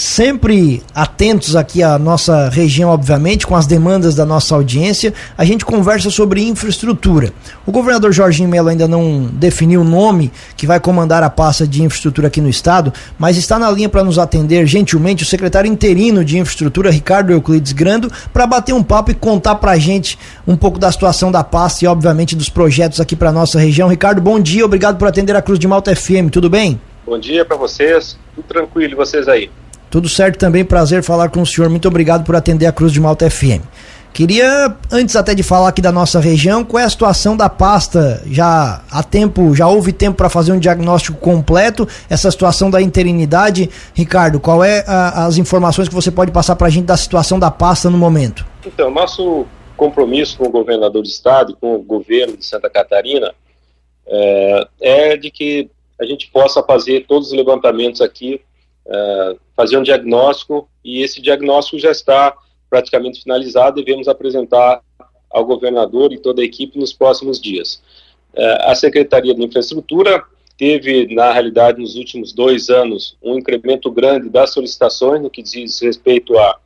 sempre atentos aqui à nossa região, obviamente, com as demandas da nossa audiência. A gente conversa sobre infraestrutura. O governador Jorginho Melo ainda não definiu o nome que vai comandar a pasta de infraestrutura aqui no estado, mas está na linha para nos atender gentilmente o secretário interino de infraestrutura, Ricardo Euclides Grando, para bater um papo e contar para a gente um pouco da situação da pasta e, obviamente, dos projetos aqui para nossa região. Ricardo, bom dia, obrigado por atender a Cruz de Malta FM, tudo bem? Bom dia para vocês, tudo tranquilo vocês aí? Tudo certo também, prazer falar com o senhor. Muito obrigado por atender a Cruz de Malta FM. Queria, antes até de falar aqui da nossa região, qual é a situação da pasta? Já há tempo, já houve tempo para fazer um diagnóstico completo, essa situação da interinidade. Ricardo, qual é a, as informações que você pode passar para a gente da situação da pasta no momento? Então, nosso compromisso com o governador do estado, com o governo de Santa Catarina, é, é de que a gente possa fazer todos os levantamentos aqui é, fazer um diagnóstico e esse diagnóstico já está praticamente finalizado e devemos apresentar ao governador e toda a equipe nos próximos dias. É, a Secretaria de Infraestrutura teve, na realidade, nos últimos dois anos, um incremento grande das solicitações no que diz respeito a,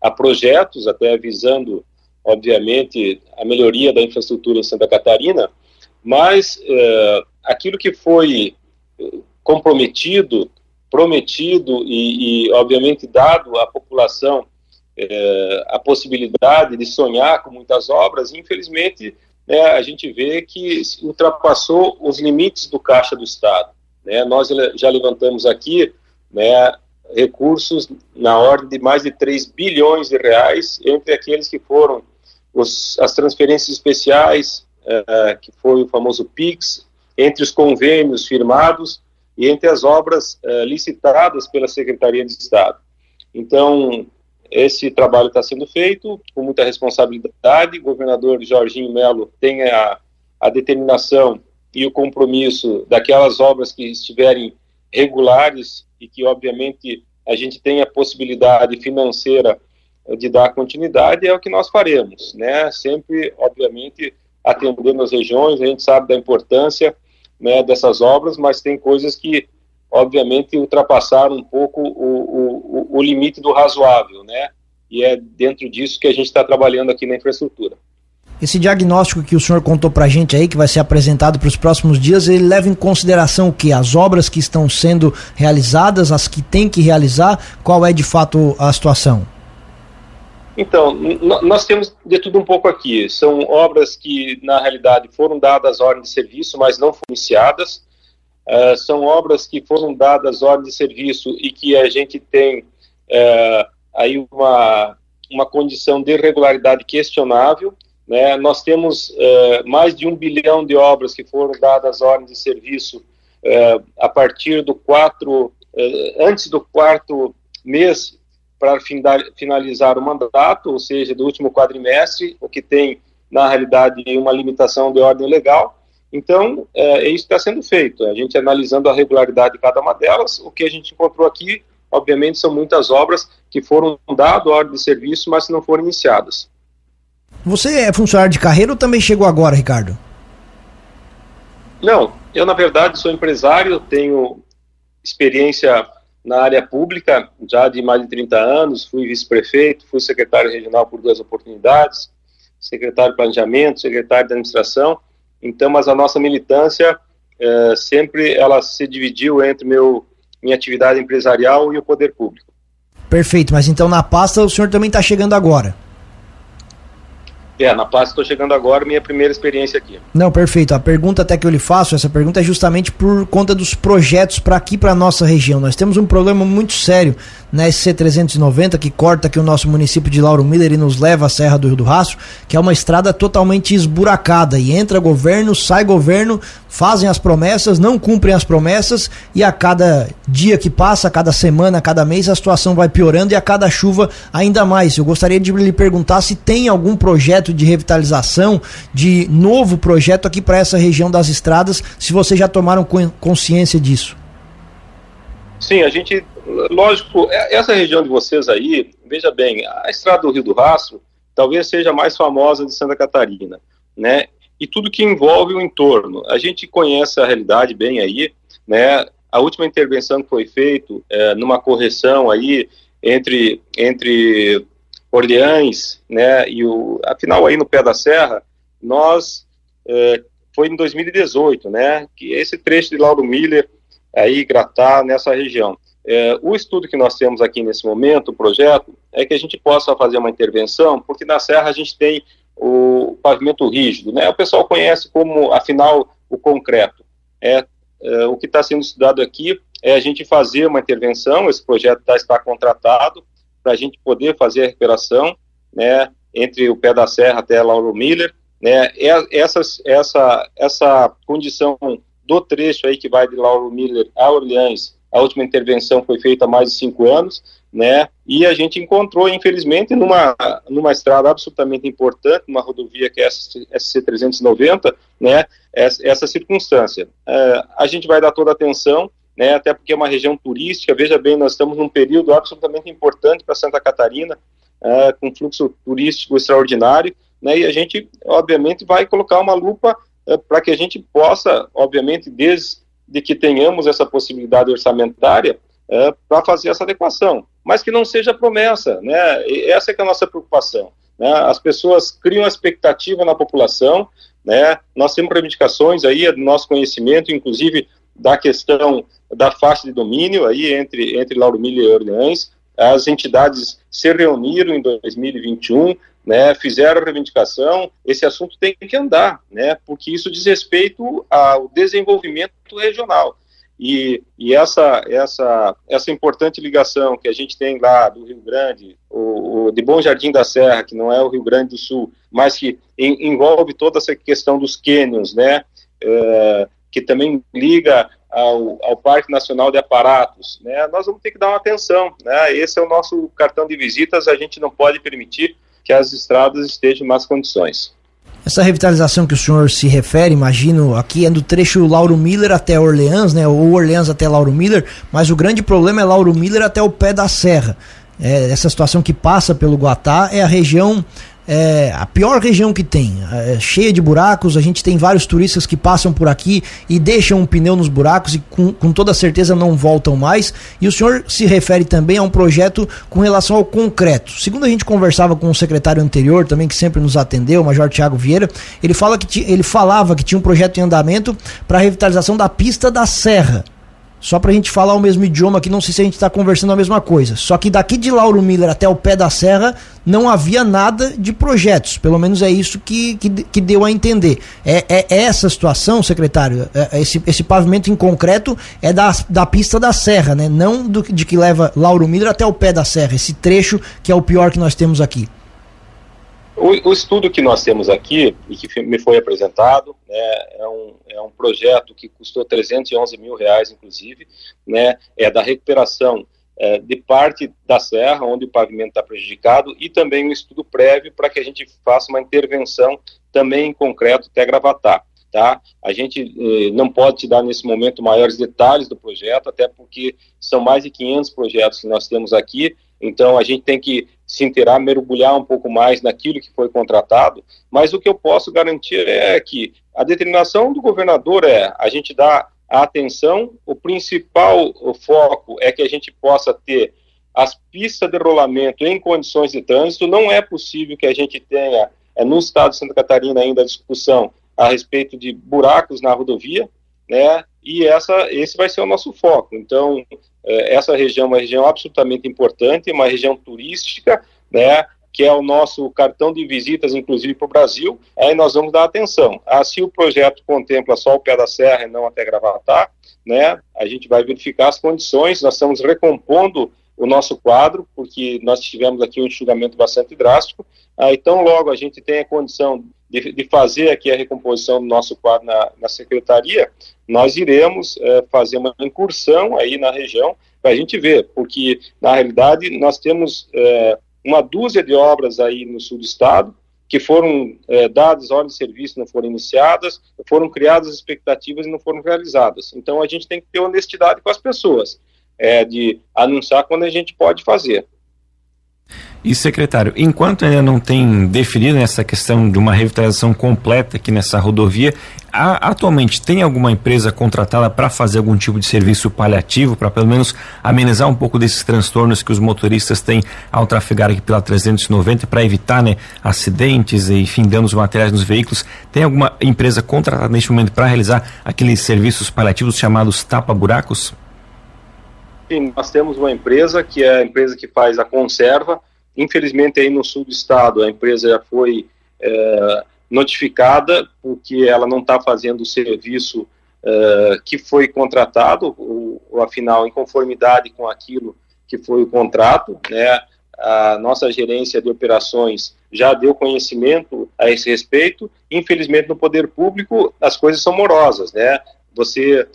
a projetos, até visando, obviamente, a melhoria da infraestrutura em Santa Catarina, mas é, aquilo que foi comprometido prometido e, e obviamente, dado à população é, a possibilidade de sonhar com muitas obras, infelizmente, né, a gente vê que ultrapassou os limites do caixa do Estado. Né? Nós já levantamos aqui né, recursos na ordem de mais de 3 bilhões de reais, entre aqueles que foram os, as transferências especiais, é, que foi o famoso PIX, entre os convênios firmados e entre as obras uh, licitadas pela Secretaria de Estado. Então, esse trabalho está sendo feito com muita responsabilidade. O governador Jorginho Melo tem a, a determinação e o compromisso daquelas obras que estiverem regulares e que, obviamente, a gente tem a possibilidade financeira de dar continuidade, é o que nós faremos, né? Sempre, obviamente, atendendo as regiões, a gente sabe da importância né, dessas obras, mas tem coisas que, obviamente, ultrapassaram um pouco o, o, o limite do razoável, né? E é dentro disso que a gente está trabalhando aqui na infraestrutura. Esse diagnóstico que o senhor contou para a gente aí, que vai ser apresentado para os próximos dias, ele leva em consideração o que? As obras que estão sendo realizadas, as que tem que realizar, qual é de fato a situação? Então, nós temos de tudo um pouco aqui. São obras que, na realidade, foram dadas ordens de serviço, mas não foram iniciadas. Uh, são obras que foram dadas ordens de serviço e que a gente tem uh, aí uma, uma condição de regularidade questionável. Né? Nós temos uh, mais de um bilhão de obras que foram dadas ordens de serviço a partir do quatro, antes do quarto mês para finalizar o mandato, ou seja, do último quadrimestre, o que tem, na realidade, uma limitação de ordem legal. Então, é, é isso está sendo feito. A gente analisando a regularidade de cada uma delas, o que a gente encontrou aqui, obviamente, são muitas obras que foram dadas ordem de serviço, mas não foram iniciadas. Você é funcionário de carreira ou também chegou agora, Ricardo? Não, eu, na verdade, sou empresário, tenho experiência na área pública já de mais de 30 anos, fui vice-prefeito, fui secretário regional por duas oportunidades, secretário de planejamento, secretário de administração, então, mas a nossa militância é, sempre ela se dividiu entre meu, minha atividade empresarial e o poder público. Perfeito, mas então na pasta o senhor também está chegando agora. É, na paz estou chegando agora, minha primeira experiência aqui. Não, perfeito. A pergunta até que eu lhe faço, essa pergunta é justamente por conta dos projetos para aqui, para nossa região. Nós temos um problema muito sério na SC390, que corta aqui o nosso município de Lauro Miller e nos leva à Serra do Rio do Rastro, que é uma estrada totalmente esburacada. E entra governo, sai governo, fazem as promessas, não cumprem as promessas, e a cada dia que passa, a cada semana, a cada mês, a situação vai piorando e a cada chuva ainda mais. Eu gostaria de lhe perguntar se tem algum projeto de revitalização, de novo projeto aqui para essa região das estradas, se vocês já tomaram consciência disso. Sim, a gente, lógico, é, essa região de vocês aí, veja bem, a estrada do Rio do Rastro talvez seja a mais famosa de Santa Catarina, né? E tudo que envolve o entorno. A gente conhece a realidade bem aí, né? a última intervenção que foi feita, é, numa correção aí entre, entre Orleans, né, e o, afinal aí no pé da serra, nós, é, foi em 2018, né, que esse trecho de Lauro Miller, aí, Gratá, nessa região. É, o estudo que nós temos aqui nesse momento, o projeto, é que a gente possa fazer uma intervenção, porque na serra a gente tem o pavimento rígido, né, o pessoal conhece como, afinal, o concreto. É, é o que está sendo estudado aqui é a gente fazer uma intervenção, esse projeto tá, está contratado, para a gente poder fazer a recuperação, né, entre o pé da serra até Lauro Miller, né, essa, essa, essa condição do trecho aí que vai de Lauro Miller a Orleans, a última intervenção foi feita há mais de cinco anos, né, e a gente encontrou, infelizmente, numa, numa estrada absolutamente importante, uma rodovia que é a SC390, né, essa, essa circunstância. É, a gente vai dar toda a atenção, né, até porque é uma região turística, veja bem, nós estamos num período absolutamente importante para Santa Catarina, é, com fluxo turístico extraordinário, né, e a gente, obviamente, vai colocar uma lupa é, para que a gente possa, obviamente, desde que tenhamos essa possibilidade orçamentária, é, para fazer essa adequação, mas que não seja promessa, né, e essa é, é a nossa preocupação. Né, as pessoas criam expectativa na população, né, nós temos reivindicações aí do nosso conhecimento, inclusive da questão da faixa de domínio aí entre, entre Lauro Miller e Orleans. As entidades se reuniram em 2021, né, fizeram a reivindicação, esse assunto tem que andar, né, porque isso diz respeito ao desenvolvimento regional. E, e essa, essa, essa importante ligação que a gente tem lá do Rio Grande, o, o, de Bom Jardim da Serra, que não é o Rio Grande do Sul, mas que em, envolve toda essa questão dos cânions, né, é, que também liga ao, ao, Parque Nacional de Aparatos, né, nós vamos ter que dar uma atenção. Né, esse é o nosso cartão de visitas, a gente não pode permitir que as estradas estejam em más condições. Essa revitalização que o senhor se refere, imagino, aqui é do trecho Lauro Miller até Orleans, né, ou Orleans até Lauro Miller, mas o grande problema é Lauro Miller até o pé da serra. É, essa situação que passa pelo Guatá é a região é a pior região que tem, é cheia de buracos. A gente tem vários turistas que passam por aqui e deixam um pneu nos buracos e com, com toda certeza não voltam mais. E o senhor se refere também a um projeto com relação ao concreto. Segundo a gente conversava com o secretário anterior, também que sempre nos atendeu, o Major Tiago Vieira, ele, fala que ele falava que tinha um projeto em andamento para a revitalização da pista da Serra. Só pra gente falar o mesmo idioma aqui, não sei se a gente tá conversando a mesma coisa. Só que daqui de Lauro Miller até o pé da serra não havia nada de projetos. Pelo menos é isso que, que, que deu a entender. É, é, é essa situação, secretário? É, é, esse, esse pavimento em concreto é da, da pista da serra, né? Não do, de que leva Lauro Miller até o pé da serra. Esse trecho que é o pior que nós temos aqui. O, o, estudo que nós temos aqui e que me foi apresentado né, é, um, é um projeto que custou 311 mil reais, inclusive, né, é da recuperação é, de parte da serra onde o pavimento está prejudicado e também um estudo prévio para que a gente faça uma intervenção também em concreto até Gravatar. Tá? A gente eh, não pode te dar nesse momento maiores detalhes do projeto, até porque são mais de 500 projetos que nós temos aqui então a gente tem que se inteirar, mergulhar um pouco mais naquilo que foi contratado, mas o que eu posso garantir é que a determinação do governador é a gente dar a atenção, o principal foco é que a gente possa ter as pistas de rolamento em condições de trânsito, não é possível que a gente tenha, é, no estado de Santa Catarina ainda a discussão a respeito de buracos na rodovia, né, e essa, esse vai ser o nosso foco. Então, é, essa região é uma região absolutamente importante, uma região turística, né, que é o nosso cartão de visitas, inclusive para o Brasil, aí nós vamos dar atenção. Ah, se o projeto contempla só o pé da serra e não até Gravatar, né, a gente vai verificar as condições, nós estamos recompondo o nosso quadro, porque nós tivemos aqui um enxugamento bastante drástico, ah, então logo a gente tem a condição de, de, fazer aqui a recomposição do nosso quadro na, na secretaria, nós iremos é, fazer uma incursão aí na região para a gente ver, porque na realidade nós temos é, uma dúzia de obras aí no sul do estado que foram é, dadas ordens de serviço não foram iniciadas, foram criadas expectativas e não foram realizadas. Então a gente tem que ter honestidade com as pessoas, é, de anunciar quando a gente pode fazer. E secretário, enquanto ainda não tem definido essa questão de uma revitalização completa aqui nessa rodovia, há, atualmente tem alguma empresa contratada para fazer algum tipo de serviço paliativo, para pelo menos amenizar um pouco desses transtornos que os motoristas têm ao trafegar aqui pela 390, para evitar né, acidentes e, enfim, danos materiais nos veículos? Tem alguma empresa contratada neste momento para realizar aqueles serviços paliativos chamados tapa-buracos? Sim, nós temos uma empresa que é a empresa que faz a conserva Infelizmente, aí no sul do estado, a empresa já foi é, notificada porque ela não está fazendo o serviço é, que foi contratado, ou, afinal, em conformidade com aquilo que foi o contrato, né? A nossa gerência de operações já deu conhecimento a esse respeito. Infelizmente, no poder público, as coisas são morosas, né? Você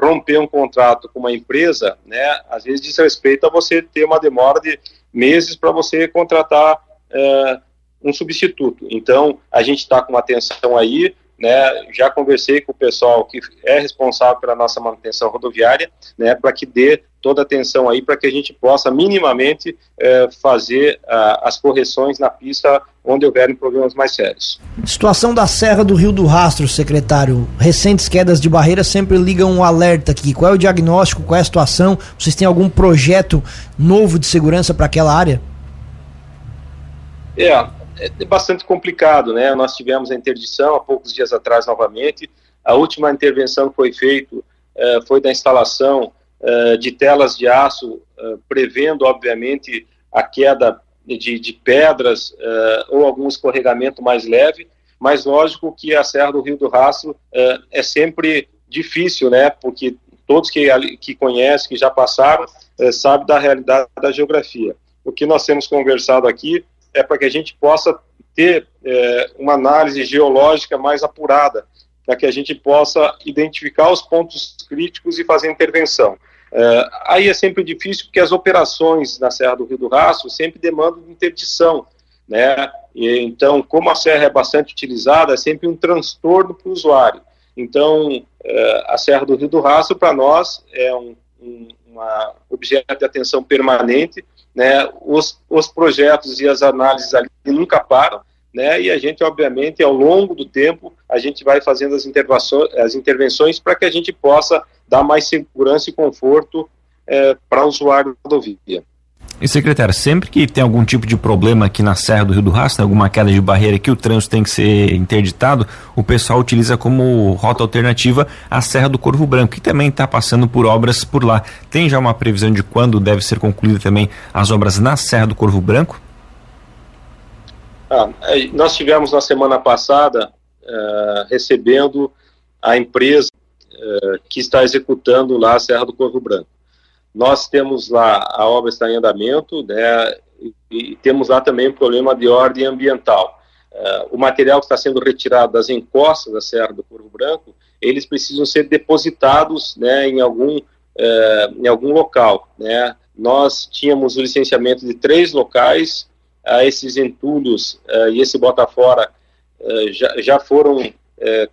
Romper um contrato com uma empresa, né, às vezes diz respeito a você ter uma demora de meses para você contratar uh, um substituto. Então, a gente está com atenção aí, né, já conversei com o pessoal que é responsável pela nossa manutenção rodoviária, né, para que dê toda a atenção aí para que a gente possa minimamente eh, fazer uh, as correções na pista onde houverem problemas mais sérios. Situação da Serra do Rio do Rastro, secretário. Recentes quedas de barreira sempre ligam um alerta aqui. Qual é o diagnóstico? Qual é a situação? Vocês têm algum projeto novo de segurança para aquela área? É, é bastante complicado, né? Nós tivemos a interdição há poucos dias atrás novamente. A última intervenção que foi feita eh, foi da instalação eh, de telas de aço, uh, prevendo, obviamente, a queda de, de pedras ou algum escorregamento mais leve, mas lógico que a Serra do Rio do Rastro é sempre difícil, né? Porque todos que, que conhecem, que já passaram, sabem da realidade da geografia. O que nós temos conversado aqui é para que a gente possa ter é, uma análise geológica mais apurada, para que a gente possa identificar os pontos críticos e fazer intervenção. É, aí é sempre difícil porque as operações na Serra do Rio do Rastro sempre demandam interdição, né? E, então, como a serra é bastante utilizada, é sempre um transtorno para o usuário. Então, é, a Serra do Rio do Rastro, para nós, é um, um uma objeto de atenção permanente, né? Os, os projetos e as análises ali nunca param, né? E a gente, obviamente, ao longo do tempo, a gente vai fazendo as, as intervenções para que a gente possa dar mais segurança e conforto é, para o usuário da rodovia. E secretário, sempre que tem algum tipo de problema aqui na Serra do Rio do Rastro, alguma queda de barreira que o trânsito tem que ser interditado, o pessoal utiliza como rota alternativa a Serra do Corvo Branco, que também está passando por obras por lá. Tem já uma previsão de quando deve ser concluída também as obras na Serra do Corvo Branco? Ah, é, nós tivemos na semana passada uh, recebendo a empresa uh, que está executando lá a Serra do Corvo Branco. Nós temos lá, a obra está em andamento, né, e, temos lá também um problema de ordem ambiental. Uh, o material que está sendo retirado das encostas da Serra do Corvo Branco, eles precisam ser depositados né, em, algum, uh, em algum local. Né. Nós tínhamos o licenciamento de três locais, uh, esses entulhos uh, e esse bota fora já, já foram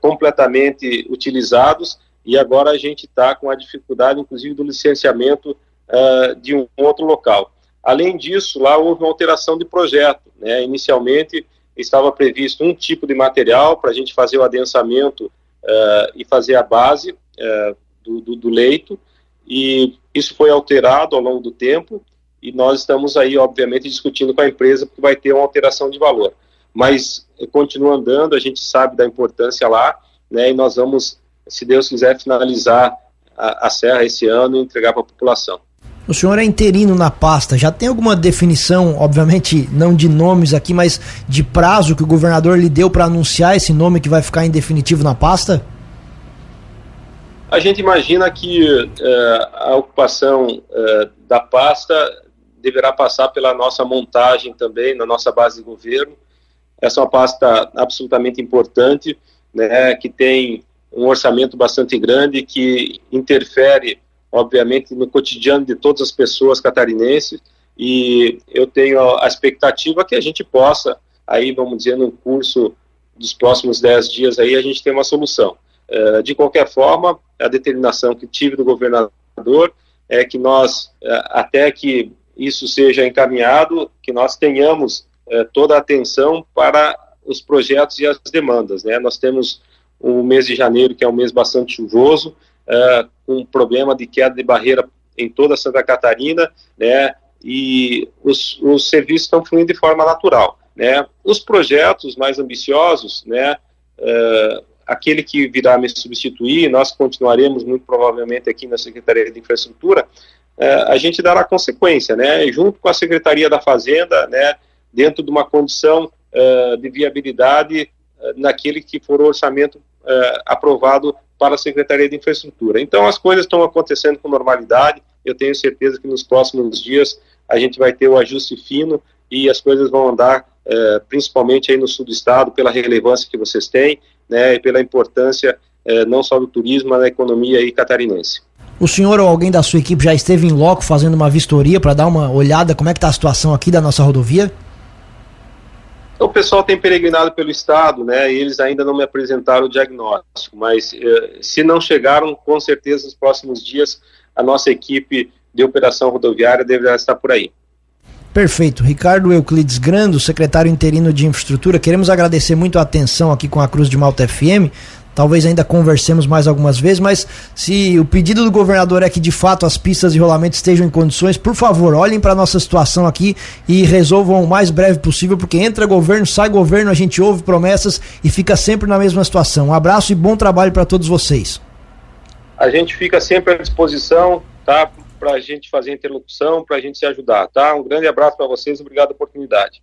completamente utilizados, e agora a gente está com a dificuldade, inclusive, do licenciamento uh, de um outro local. Além disso, lá houve uma alteração de projeto. Né? Inicialmente estava previsto um tipo de material para a gente fazer o adensamento uh, e fazer a base uh, do, do, do leito, e isso foi alterado ao longo do tempo, e nós estamos aí, obviamente, discutindo com a empresa, porque vai ter uma alteração de valor. Mas continua andando, a gente sabe da importância lá, né, e nós vamos se Deus quiser, finalizar a, a serra esse ano e entregar para a população. O senhor é interino na pasta, já tem alguma definição, obviamente não de nomes aqui, mas de prazo que o governador lhe deu para anunciar esse nome que vai ficar em definitivo na pasta? A gente imagina que uh, a ocupação uh, da pasta deverá passar pela nossa montagem também, na nossa base de governo. Essa é uma pasta absolutamente importante, né, que tem um orçamento bastante grande que interfere, obviamente, no cotidiano de todas as pessoas catarinenses e eu tenho a expectativa que a gente possa, aí vamos dizer, no curso dos próximos dez dias aí, a gente tem uma solução. Uh, de qualquer forma, a determinação que tive do governador é que nós, uh, até que isso seja encaminhado, que nós tenhamos é, toda a atenção para os projetos e as demandas. Né? Nós temos o mês de janeiro, que é um mês bastante chuvoso, é, com problema de queda de barreira em toda Santa Catarina, né? e os, os serviços estão fluindo de forma natural. Né? Os projetos mais ambiciosos, né? É, aquele que virá me substituir, nós continuaremos muito provavelmente aqui na Secretaria de Infraestrutura, é, a gente dará consequência, né? junto com a Secretaria da Fazenda, né? dentro de uma condição uh, de viabilidade uh, naquele que for o orçamento uh, aprovado para a Secretaria de Infraestrutura. Então, as coisas estão acontecendo com normalidade. Eu tenho certeza que nos próximos dias a gente vai ter o ajuste fino e as coisas vão andar, principalmente aí no sul do estado, pela relevância que vocês têm, né, e pela importância não só do turismo, mas da economia aí catarinense. O senhor ou alguém da sua equipe já esteve em loco fazendo uma vistoria para dar uma olhada como é que está a situação aqui da nossa rodovia? Então, o pessoal tem peregrinado pelo estado, né? E eles ainda não me apresentaram o diagnóstico, mas eh, se não chegaram, com certeza nos próximos dias a nossa equipe de operação rodoviária deverá estar por aí. Perfeito. Ricardo Euclides Grando, secretário interino de infraestrutura, queremos agradecer muito a atenção aqui com a Cruz de Malta FM. Talvez ainda conversemos mais algumas vezes, mas se o pedido do governador é que de fato as pistas de rolamento estejam em condições, por favor, olhem para a nossa situação aqui e resolvam o mais breve possível, porque entra governo, sai governo, a gente ouve promessas e fica sempre na mesma situação. Um abraço e bom trabalho para todos vocês. A gente fica sempre à disposição, tá? Para a gente fazer interlocução, para a gente se ajudar, tá? Um grande abraço para vocês, obrigado pela oportunidade.